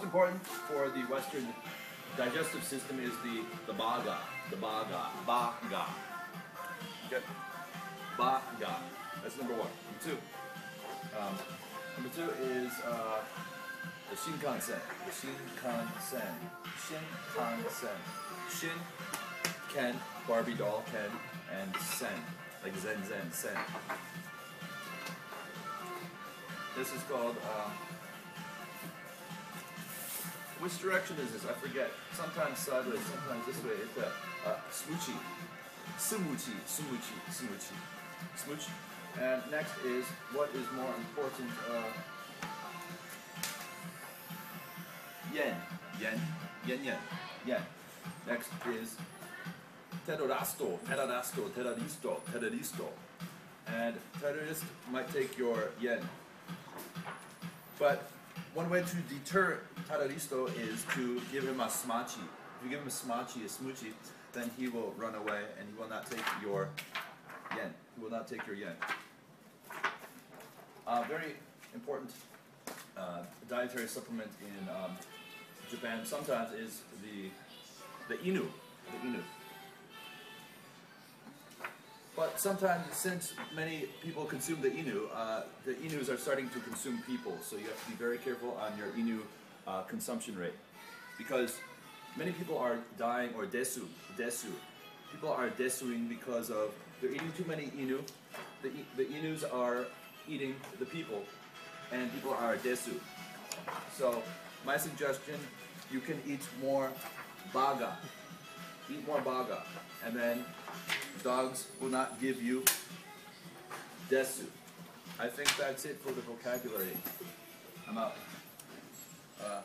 most important for the Western digestive system is the the baga, the baga, baga. Okay, baga. That's number one. Number two. Um, number two is uh, the Shinkansen. The Shinkansen. Shinkansen. Shin, Ken, Barbie doll, Ken, and Sen, like Zen Zen Sen. This is called. Uh, which direction is this? I forget. Sometimes sideways, sometimes this way. It's a uh, smoochy, smoochie, smoochie, smoochie, smooch. And next is what is more important. Uh, yen, yen, yen, yen, yen. Next is terroristo, terroristo, terroristo, terroristo. And terrorist might take your yen. But one way to deter terroristo is to give him a smachi. If you give him a smachi, a smoochie, then he will run away and he will not take your yen. He will not take your yen. Uh, very important uh, dietary supplement in um, Japan sometimes is the the inu, the inu. But sometimes, since many people consume the inu, uh, the inus are starting to consume people. So you have to be very careful on your inu uh, consumption rate, because many people are dying or desu, desu. People are desuing because of they're eating too many inu. The, the inus are eating the people, and people are desu. So my suggestion, you can eat more baga. Eat more baga. And then dogs will not give you desu. I think that's it for the vocabulary. I'm out. Uh,